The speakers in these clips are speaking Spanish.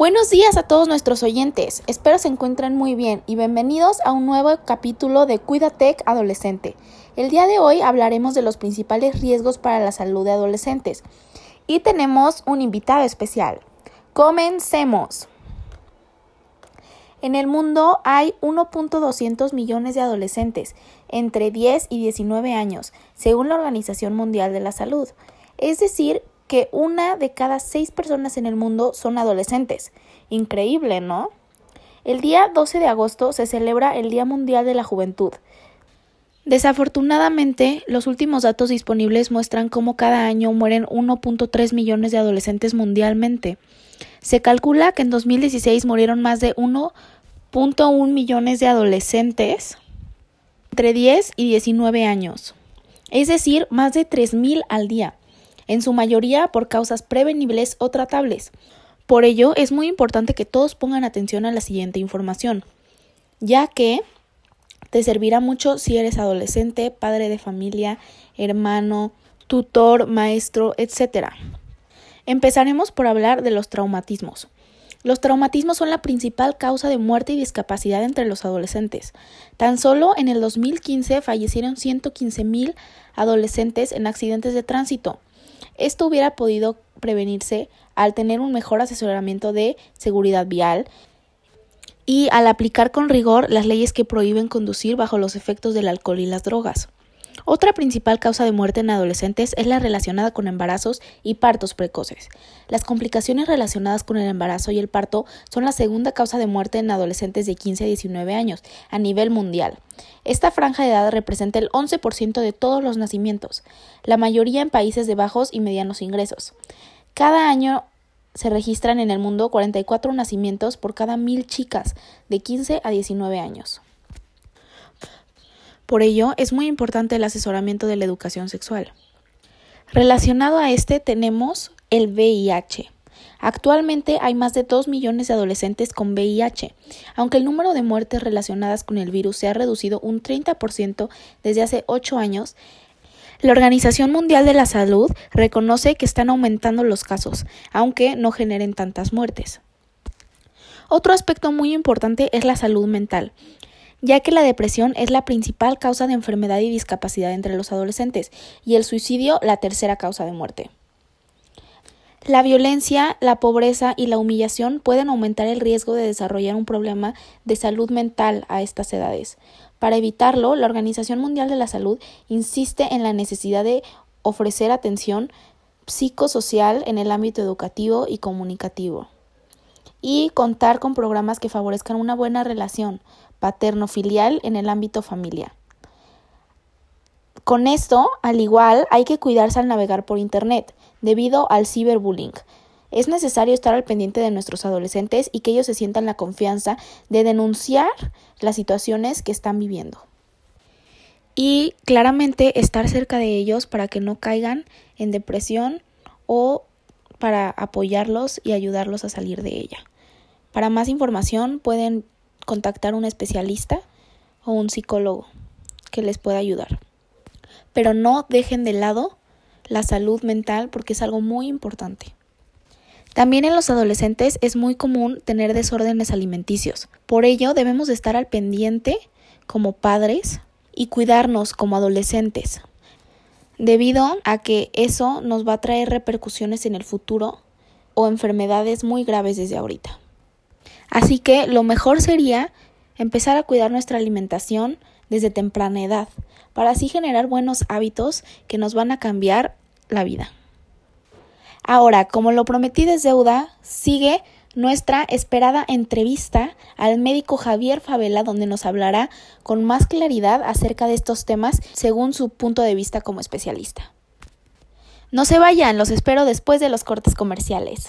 Buenos días a todos nuestros oyentes, espero se encuentren muy bien y bienvenidos a un nuevo capítulo de Cuidatec Adolescente. El día de hoy hablaremos de los principales riesgos para la salud de adolescentes y tenemos un invitado especial. Comencemos. En el mundo hay 1.200 millones de adolescentes entre 10 y 19 años, según la Organización Mundial de la Salud. Es decir, que una de cada seis personas en el mundo son adolescentes. Increíble, ¿no? El día 12 de agosto se celebra el Día Mundial de la Juventud. Desafortunadamente, los últimos datos disponibles muestran cómo cada año mueren 1.3 millones de adolescentes mundialmente. Se calcula que en 2016 murieron más de 1.1 millones de adolescentes entre 10 y 19 años, es decir, más de 3.000 al día en su mayoría por causas prevenibles o tratables. Por ello, es muy importante que todos pongan atención a la siguiente información, ya que te servirá mucho si eres adolescente, padre de familia, hermano, tutor, maestro, etc. Empezaremos por hablar de los traumatismos. Los traumatismos son la principal causa de muerte y discapacidad entre los adolescentes. Tan solo en el 2015 fallecieron 115.000 adolescentes en accidentes de tránsito. Esto hubiera podido prevenirse al tener un mejor asesoramiento de seguridad vial y al aplicar con rigor las leyes que prohíben conducir bajo los efectos del alcohol y las drogas. Otra principal causa de muerte en adolescentes es la relacionada con embarazos y partos precoces. Las complicaciones relacionadas con el embarazo y el parto son la segunda causa de muerte en adolescentes de 15 a 19 años a nivel mundial. Esta franja de edad representa el 11% de todos los nacimientos, la mayoría en países de bajos y medianos ingresos. Cada año se registran en el mundo 44 nacimientos por cada mil chicas de 15 a 19 años. Por ello, es muy importante el asesoramiento de la educación sexual. Relacionado a este tenemos el VIH. Actualmente hay más de 2 millones de adolescentes con VIH, aunque el número de muertes relacionadas con el virus se ha reducido un 30% desde hace 8 años. La Organización Mundial de la Salud reconoce que están aumentando los casos, aunque no generen tantas muertes. Otro aspecto muy importante es la salud mental ya que la depresión es la principal causa de enfermedad y discapacidad entre los adolescentes y el suicidio la tercera causa de muerte. La violencia, la pobreza y la humillación pueden aumentar el riesgo de desarrollar un problema de salud mental a estas edades. Para evitarlo, la Organización Mundial de la Salud insiste en la necesidad de ofrecer atención psicosocial en el ámbito educativo y comunicativo y contar con programas que favorezcan una buena relación paterno-filial en el ámbito familiar. Con esto, al igual, hay que cuidarse al navegar por Internet, debido al ciberbullying. Es necesario estar al pendiente de nuestros adolescentes y que ellos se sientan la confianza de denunciar las situaciones que están viviendo. Y claramente estar cerca de ellos para que no caigan en depresión o para apoyarlos y ayudarlos a salir de ella. Para más información pueden contactar a un especialista o un psicólogo que les pueda ayudar. Pero no dejen de lado la salud mental porque es algo muy importante. También en los adolescentes es muy común tener desórdenes alimenticios. Por ello debemos estar al pendiente como padres y cuidarnos como adolescentes, debido a que eso nos va a traer repercusiones en el futuro o enfermedades muy graves desde ahorita. Así que lo mejor sería empezar a cuidar nuestra alimentación desde temprana edad, para así generar buenos hábitos que nos van a cambiar la vida. Ahora, como lo prometí desde deuda, sigue nuestra esperada entrevista al médico Javier Favela, donde nos hablará con más claridad acerca de estos temas según su punto de vista como especialista. No se vayan, los espero después de los cortes comerciales.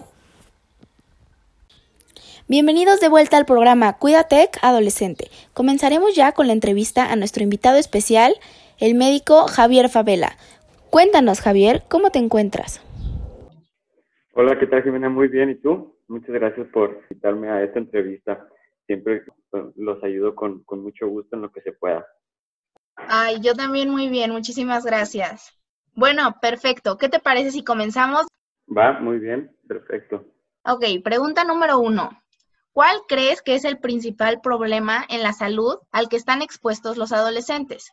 Bienvenidos de vuelta al programa Cuídate Adolescente. Comenzaremos ya con la entrevista a nuestro invitado especial, el médico Javier Favela. Cuéntanos, Javier, ¿cómo te encuentras? Hola, ¿qué tal, Jimena? Muy bien, ¿y tú? Muchas gracias por invitarme a esta entrevista. Siempre los ayudo con, con mucho gusto en lo que se pueda. Ay, yo también muy bien, muchísimas gracias. Bueno, perfecto. ¿Qué te parece si comenzamos? Va, muy bien, perfecto. Ok, pregunta número uno. ¿Cuál crees que es el principal problema en la salud al que están expuestos los adolescentes?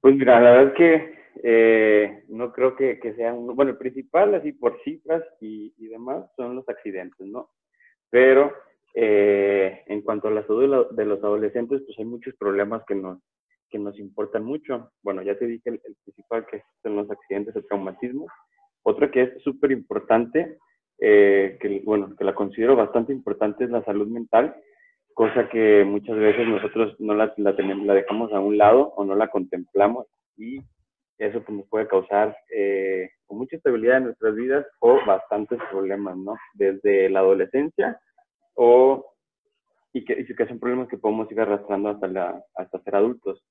Pues mira, la verdad es que eh, no creo que, que sean, bueno, el principal, así por cifras y, y demás, son los accidentes, ¿no? Pero eh, en cuanto a la salud de, los adolescentes, pues hay muchos problemas que nos, que nos importan mucho. Bueno, ya te dije el, principal, que son los accidentes, el traumatismo. Otro que es súper importante, eh, que, bueno, que la considero bastante importante, es la salud mental, cosa que muchas veces nosotros no la, la, tenemos, la dejamos a un lado o no la contemplamos y eso pues, nos puede causar eh, mucha estabilidad en nuestras vidas o bastantes problemas, ¿no? Desde la adolescencia o y que, y que son problemas que podemos ir arrastrando hasta, la, hasta ser adultos.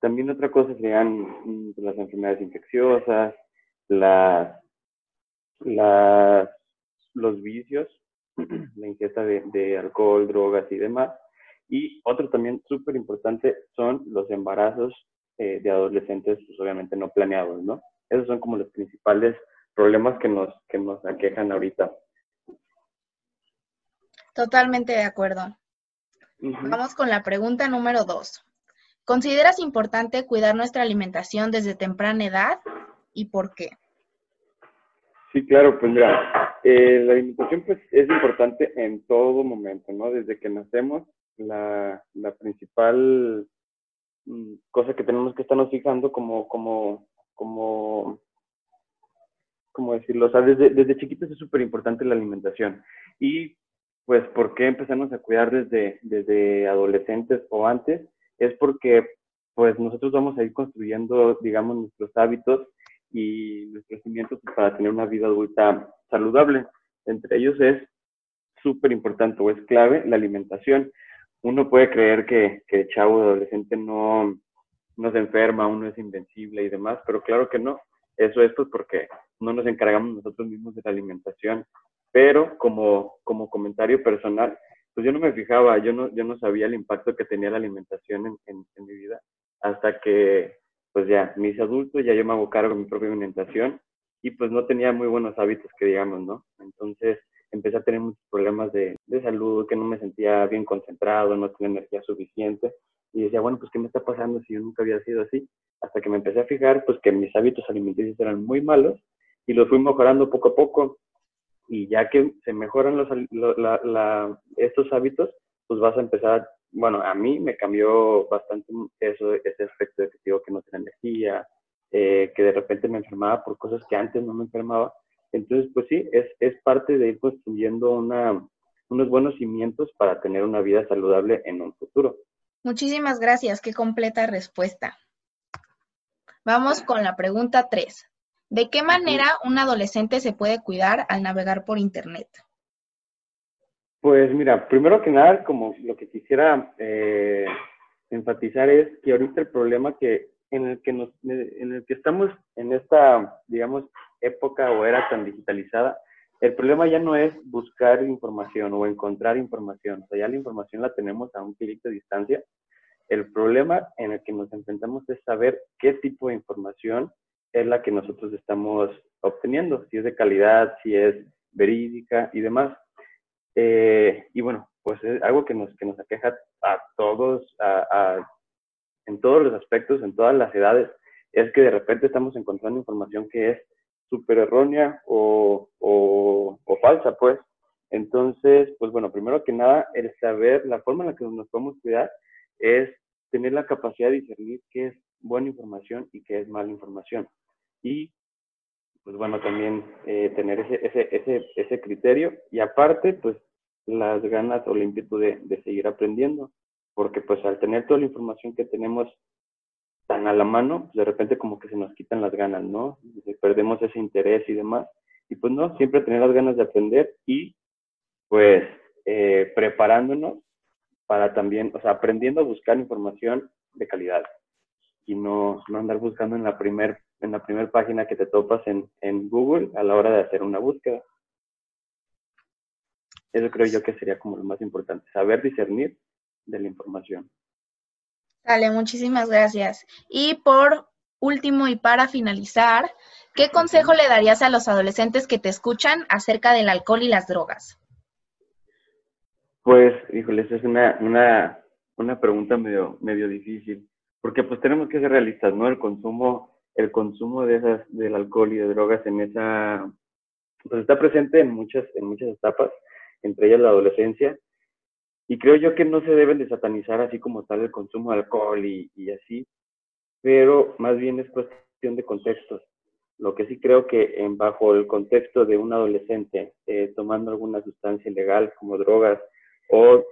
También otra cosa serían mm, las enfermedades infecciosas, las, las, los vicios, la ingesta de, de alcohol, drogas y demás. Y otro también súper importante son los embarazos eh, de adolescentes, pues obviamente no planeados, ¿no? Esos son como los principales problemas que nos, que nos aquejan ahorita. Totalmente de acuerdo. Vamos con la pregunta número dos. ¿Consideras importante cuidar nuestra alimentación desde temprana edad y por qué? Sí, claro, pues mira, eh, la alimentación pues es importante en todo momento, ¿no? Desde que nacemos, la, principal mm, cosa que tenemos que estarnos fijando como, como, como, decirlo, o sea, desde, desde chiquitos es súper importante la alimentación. Y pues, ¿por qué empezamos a cuidar desde, desde adolescentes o antes? Es porque, pues, nosotros vamos a ir construyendo, digamos, nuestros hábitos y nuestros cimientos para tener una vida adulta saludable. Entre ellos es súper importante o es clave la alimentación. Uno puede creer que, que el chavo adolescente no, no se enferma, uno es invencible y demás, pero claro que no. Eso es pues porque no nos encargamos nosotros mismos de la alimentación pero como, como comentario personal, pues yo no me fijaba, yo no, yo no sabía el impacto que tenía la alimentación en, en, mi vida, hasta que pues ya me hice adulto, ya yo me hago cargo de mi propia alimentación y pues no tenía muy buenos hábitos que digamos, ¿no? Entonces empecé a tener muchos problemas de, de salud, que no me sentía bien concentrado, no tenía energía suficiente y decía, bueno, pues ¿qué me está pasando si yo nunca había sido así? Hasta que me empecé a fijar pues que mis hábitos alimenticios eran muy malos y los fui mejorando poco a poco y ya que se mejoran los, estos hábitos, pues vas a empezar, bueno, a mí me cambió bastante eso, ese aspecto de que digo que no tenía energía, eh, que de repente me enfermaba por cosas que antes no me enfermaba. Entonces, pues sí, es, es parte de ir construyendo una, unos buenos cimientos para tener una vida saludable en un futuro. Muchísimas gracias, qué completa respuesta. Vamos con la pregunta 3. ¿De qué manera un adolescente se puede cuidar al navegar por Internet? Pues mira, primero que nada, como lo que quisiera eh, enfatizar es que ahorita el problema que en el que nos, en el que estamos en esta, digamos, época o era tan digitalizada, el problema ya no es buscar información o encontrar información, o sea, ya la información la tenemos a un clic de distancia. El problema en el que nos enfrentamos es saber qué tipo de información es la que nosotros estamos obteniendo, si es de calidad, si es verídica y demás. Eh, y bueno, pues es algo que nos, que nos aqueja a todos, en todos los aspectos, en todas las edades, es que de repente estamos encontrando información que es súper errónea o, o, o, falsa, pues. Entonces, pues bueno, primero que nada, el saber la forma en la que nos podemos cuidar es tener la capacidad de discernir qué es buena información y qué es mala información y pues bueno, también eh, tener ese, ese, ese, ese criterio y aparte, pues las ganas o la inquietud de, de seguir aprendiendo, porque pues al tener toda la información que tenemos tan a la mano, pues, de repente como que se nos quitan las ganas, ¿no? Perdemos ese interés y demás. Y pues no, siempre tener las ganas de aprender y pues eh, preparándonos para también, o sea, aprendiendo a buscar información de calidad y no, no andar buscando en la primer en la primera página que te topas en, en Google a la hora de hacer una búsqueda. Eso creo yo que sería como lo más importante, saber discernir de la información. Dale, muchísimas gracias. Y por último y para finalizar, ¿qué consejo le darías a los adolescentes que te escuchan acerca del alcohol y las drogas? Pues, híjole, esa es una, una, una pregunta medio, medio difícil, porque pues tenemos que ser realistas, ¿no? El consumo, el consumo de esas, del alcohol y de drogas en esa, pues está presente en muchas, en muchas etapas, entre ellas la adolescencia, y creo yo que no se deben de satanizar así como tal el consumo de alcohol y, y así, pero más bien es cuestión de contextos. Lo que sí creo que en, bajo el contexto de un adolescente eh, tomando alguna sustancia ilegal como drogas, o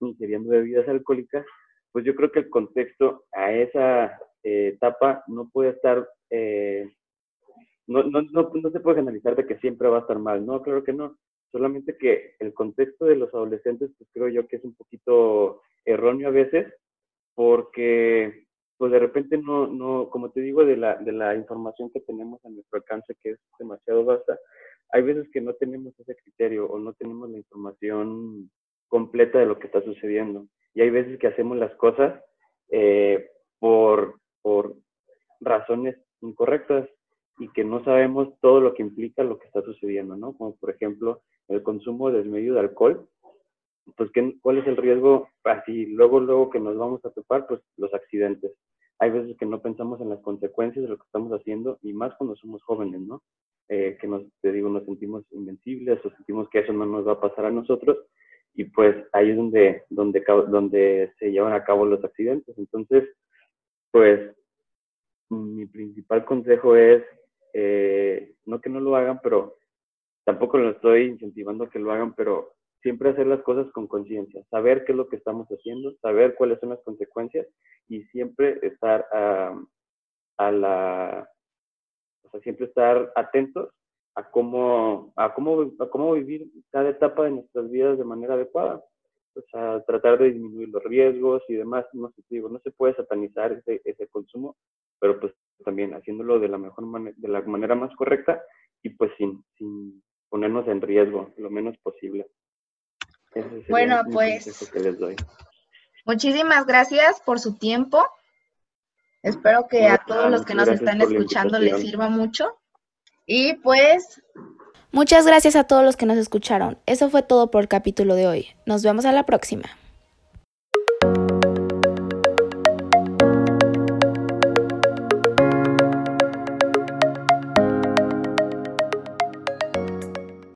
ingiriendo bebidas alcohólicas, pues yo creo que el contexto a esa eh, etapa no puede estar, eh, no, no, no, no, se puede analizar de que siempre va a estar mal, no, claro que no, solamente que el contexto de los adolescentes, pues creo yo que es un poquito erróneo a veces, porque pues de repente no, no, como te digo, de la, de la información que tenemos a nuestro alcance, que es demasiado vasta, hay veces que no tenemos ese criterio o no tenemos la información completa de lo que está sucediendo. Y hay veces que hacemos las cosas eh, por, por razones incorrectas y que no sabemos todo lo que implica lo que está sucediendo, ¿no? Como por ejemplo el consumo desmedido de alcohol, pues ¿qué, ¿cuál es el riesgo? Así, luego, luego que nos vamos a topar, pues los accidentes. Hay veces que no pensamos en las consecuencias de lo que estamos haciendo y más cuando somos jóvenes, ¿no? Eh, que nos, te digo, nos sentimos invencibles o sentimos que eso no nos va a pasar a nosotros y pues ahí es donde, donde se llevan a cabo los accidentes. Entonces, pues mi principal consejo es, eh, no que no lo hagan, pero tampoco lo estoy incentivando a que lo hagan, pero siempre hacer las cosas con conciencia, saber qué es lo que estamos haciendo, saber cuáles son las consecuencias y siempre estar a, a la, o sea, siempre estar atentos a cómo, a cómo, a cómo vivir cada etapa de nuestras vidas de manera adecuada. O sea, tratar de disminuir los riesgos y demás. No sé, digo, no se puede satanizar ese, ese consumo, pero pues también haciéndolo de la mejor manera, de la manera más correcta y pues sin, sin ponernos en riesgo lo menos posible. bueno, pues muchísimas gracias por su tiempo. Espero que a todos los que nos están escuchando les sirva mucho. Y pues... Muchas gracias a todos los que nos escucharon. Eso fue todo por el capítulo de hoy. Nos vemos a la próxima.